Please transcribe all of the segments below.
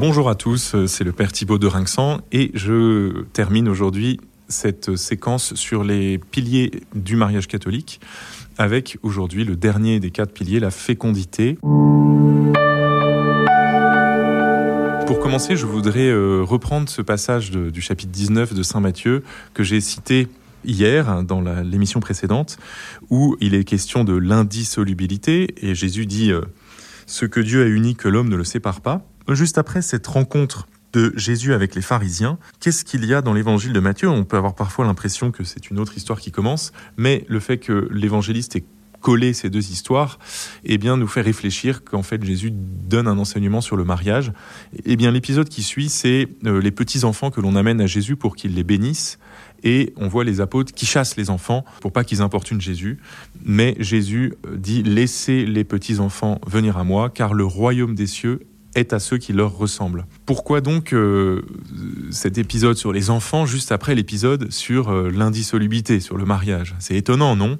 Bonjour à tous, c'est le Père Thibaut de Rinxan et je termine aujourd'hui cette séquence sur les piliers du mariage catholique avec aujourd'hui le dernier des quatre piliers, la fécondité. Pour commencer, je voudrais euh, reprendre ce passage du chapitre 19 de Saint Matthieu que j'ai cité hier dans l'émission précédente, où il est question de l'indissolubilité, et Jésus dit euh, Ce que Dieu a uni, que l'homme ne le sépare pas. Juste après cette rencontre de Jésus avec les pharisiens, qu'est-ce qu'il y a dans l'évangile de Matthieu? On peut avoir parfois l'impression que c'est une autre histoire qui commence, mais le fait que l'évangéliste ait collé ces deux histoires, eh bien, nous fait réfléchir qu'en fait Jésus donne un enseignement sur le mariage. Eh bien, l'épisode qui suit, c'est euh, les petits enfants que l'on amène à Jésus pour qu'il les bénisse et on voit les apôtres qui chassent les enfants pour pas qu'ils importunent Jésus. Mais Jésus euh, dit Laissez les petits enfants venir à moi, car le royaume des cieux est à ceux qui leur ressemblent. Pourquoi donc euh, cet épisode sur les enfants juste après l'épisode sur euh, l'indissolubilité, sur le mariage? C'est étonnant, non?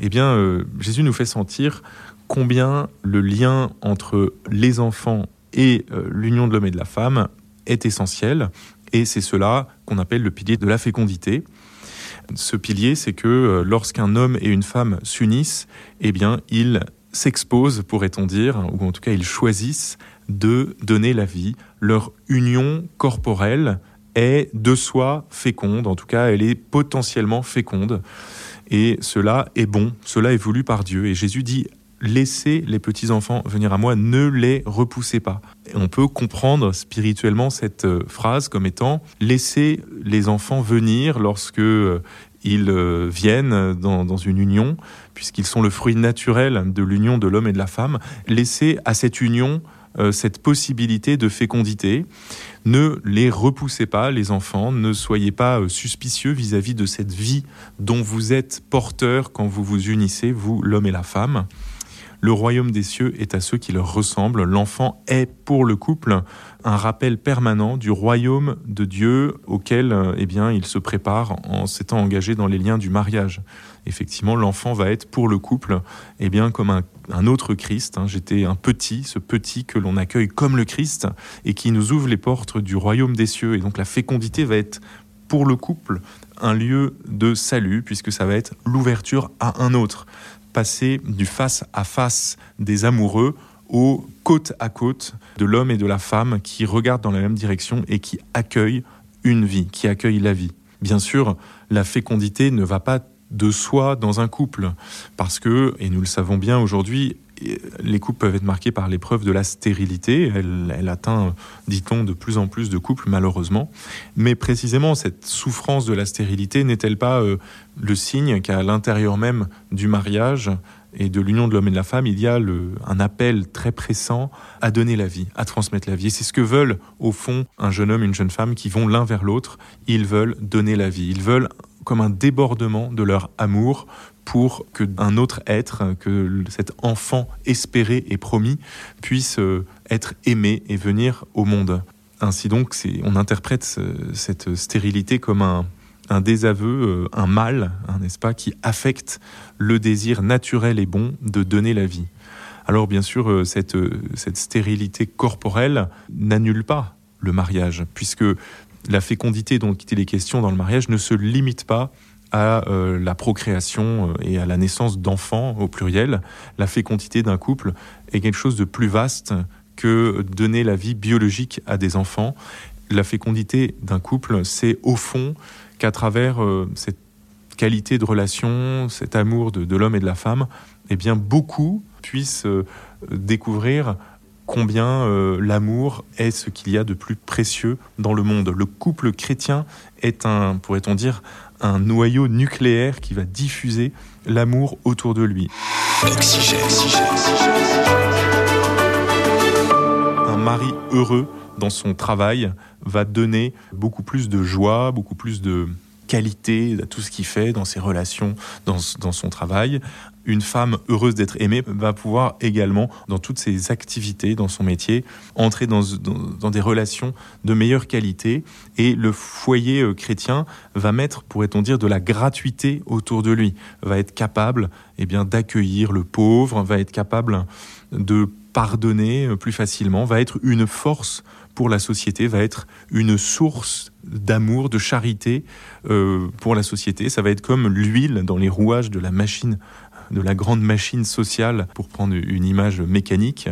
Eh bien, Jésus nous fait sentir combien le lien entre les enfants et l'union de l'homme et de la femme est essentiel. Et c'est cela qu'on appelle le pilier de la fécondité. Ce pilier, c'est que euh, lorsqu'un homme et une femme s'unissent, eh bien, ils s'exposent, pourrait-on dire, ou en tout cas, ils choisissent de donner la vie. Leur union corporelle est de soi féconde, en tout cas, elle est potentiellement féconde. Et cela est bon, cela est voulu par Dieu. Et Jésus dit laissez les petits-enfants venir à moi, ne les repoussez pas. on peut comprendre spirituellement cette euh, phrase comme étant laissez les enfants venir lorsque euh, ils euh, viennent dans, une union, puisqu'ils sont le fruit naturel de l'union de l'homme et de la femme. Laissez à cette union cette possibilité de fécondité. Ne les repoussez pas, les enfants, ne soyez pas suspicieux vis-à-vis de cette vie dont vous êtes porteur quand vous vous unissez, vous, l'homme et la femme. Le royaume des cieux est à ceux qui leur ressemblent. L'enfant est pour le couple un rappel permanent du royaume de Dieu auquel euh, eh bien, il se prépare en s'étant engagé dans les liens du mariage. Effectivement, l'enfant va être pour le couple eh bien, comme un, autre Christ. Hein. J'étais un petit, ce petit que l'on accueille comme le Christ et qui nous ouvre les portes du royaume des cieux. Et donc la fécondité va être pour le couple un lieu de salut puisque ça va être l'ouverture à un autre passer du face à face des amoureux au côte à côte de l'homme et de la femme qui regardent dans la même direction et qui accueillent une vie, qui accueillent la vie. Bien sûr, la fécondité ne va pas de soi dans un couple, parce que, et nous le savons bien aujourd'hui, les couples peuvent être marqués par l'épreuve de la stérilité. Elle, atteint, dit-on, de plus en plus de couples, malheureusement. Mais précisément, cette souffrance de la stérilité n'est-elle pas euh, le signe qu'à l'intérieur même du mariage et de l'union de l'homme et de la femme, il y a un appel très pressant à donner la vie, à transmettre la vie? C'est ce que veulent, au fond, un jeune homme et une jeune femme qui vont l'un vers l'autre. Ils veulent donner la vie. Ils veulent comme un débordement de leur amour pour que un autre être, que cet enfant espéré et promis puisse euh, être aimé et venir au monde. Ainsi donc, on interprète cette stérilité comme un, désaveu, euh, un mal, hein, n'est-ce pas, qui affecte le désir naturel et bon de donner la vie. Alors bien sûr, euh, cette, cette stérilité corporelle n'annule pas le mariage, puisque la fécondité dont il est question dans le mariage ne se limite pas à euh, la procréation euh, et à la naissance d'enfants au pluriel. La fécondité d'un couple est quelque chose de plus vaste que donner la vie biologique à des enfants. La fécondité d'un couple, c'est au fond qu'à travers euh, cette qualité de relation, cet amour de, l'homme et de la femme, eh bien beaucoup puissent découvrir combien l'amour est ce qu'il y a de plus précieux dans le monde. Le couple chrétien est un, pourrait-on dire, un noyau nucléaire qui va diffuser l'amour autour de lui. Un mari heureux dans son travail va donner beaucoup plus de joie, beaucoup plus de qualité à tout ce qu'il fait dans ses relations, dans, son travail une femme heureuse d'être aimée va pouvoir également, dans toutes ses activités, dans son métier, entrer dans, des relations de meilleure qualité. Et le foyer euh, chrétien va mettre, pourrait-on dire, de la gratuité autour de lui, va être capable eh bien, d'accueillir le pauvre, va être capable de pardonner plus facilement, va être une force pour la société, va être une source d'amour, de charité euh, pour la société. Ça va être comme l'huile dans les rouages de la machine de la grande machine sociale, pour prendre une image mécanique,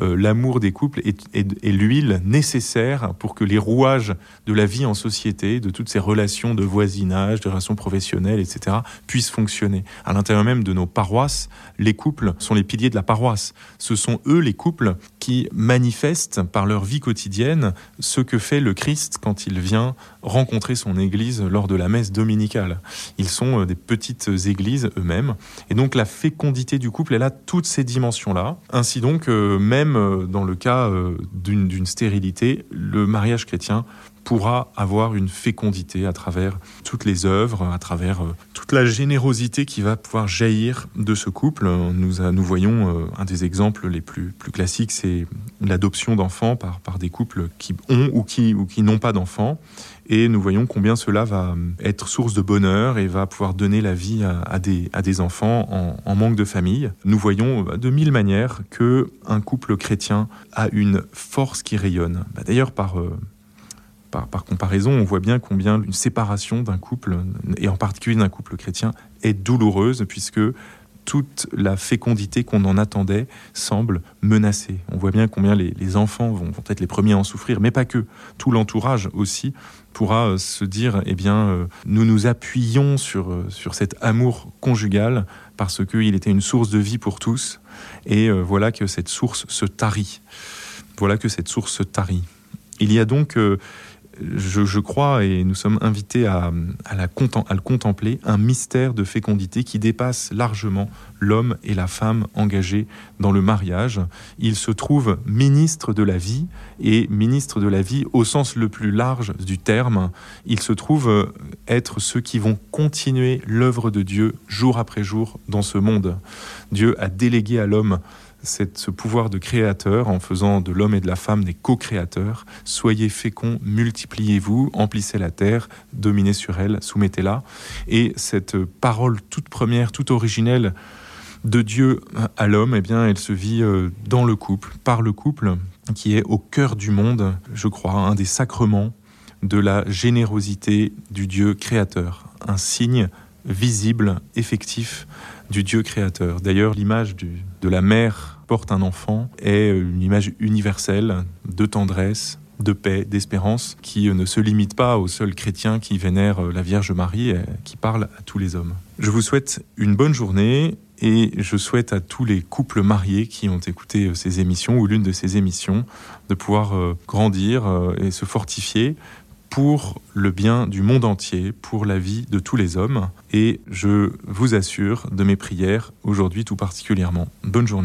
euh, l'amour des couples est, l'huile nécessaire pour que les rouages de la vie en société, de toutes ces relations de voisinage, de relations professionnelles, etc., puissent fonctionner. À l'intérieur même de nos paroisses, les couples sont les piliers de la paroisse. Ce sont eux, les couples, qui manifestent par leur vie quotidienne ce que fait le Christ quand il vient rencontrer son Église lors de la messe dominicale. Ils sont euh, des petites églises eux-mêmes. Et donc la fécondité du couple, elle a toutes ces dimensions-là. Ainsi donc, euh, même euh, dans le cas d'une stérilité, le mariage chrétien pourra avoir une fécondité à travers toutes les œuvres, à travers toute la générosité qui va pouvoir jaillir de ce couple. Nous, voyons un des exemples les plus, classiques, c'est l'adoption d'enfants par, des couples qui ont ou qui, n'ont pas d'enfants et nous voyons combien cela va être source de bonheur et va pouvoir donner la vie à, des, enfants en, manque de famille. Nous voyons de mille manières que un couple chrétien a une force qui rayonne. Bah, d'ailleurs, par, euh, par, par, comparaison, on voit bien combien une séparation d'un couple, et en particulier d'un couple chrétien, est douloureuse, puisque toute la fécondité qu'on en attendait semble menacée. On voit bien combien les, enfants vont, vont, être les premiers à en souffrir, mais pas que. Tout l'entourage aussi pourra euh, se dire, eh bien, euh, nous nous appuyons sur, euh, sur cet amour conjugal parce qu'il était une source de vie pour tous. Et voilà que cette source se tarit. Voilà que cette source se tarit. Il y a donc je, crois, et nous sommes invités à, la, à, le contempler, un mystère de fécondité qui dépasse largement l'homme et la femme engagés dans le mariage. Il se trouve ministre de la vie, et ministre de la vie au sens le plus large du terme. Il se trouve être ceux qui vont continuer l'œuvre de Dieu jour après jour dans ce monde. Dieu a délégué à l'homme ce pouvoir de créateur en faisant de l'homme et de la femme des co-créateurs. Soyez féconds, multipliez-vous, emplissez la terre, dominez sur elle, soumettez-la. Et cette parole toute première, toute originelle de Dieu à l'homme, eh bien, elle se vit euh, dans le couple, par le couple, qui est au cœur du monde, je crois, un des sacrements de la générosité du Dieu créateur, un signe visible, effectif du Dieu créateur. D'ailleurs, l'image de la mère porte un enfant est une image universelle de tendresse, de paix, d'espérance, qui ne se limite pas aux seuls chrétiens qui vénèrent la Vierge Marie, et qui parle à tous les hommes. Je vous souhaite une bonne journée et je souhaite à tous les couples mariés qui ont écouté ces émissions ou l'une de ces émissions de pouvoir euh, grandir euh, et se fortifier pour le bien du monde entier, pour la vie de tous les hommes. Et je vous assure de mes prières aujourd'hui tout particulièrement. Bonne journée.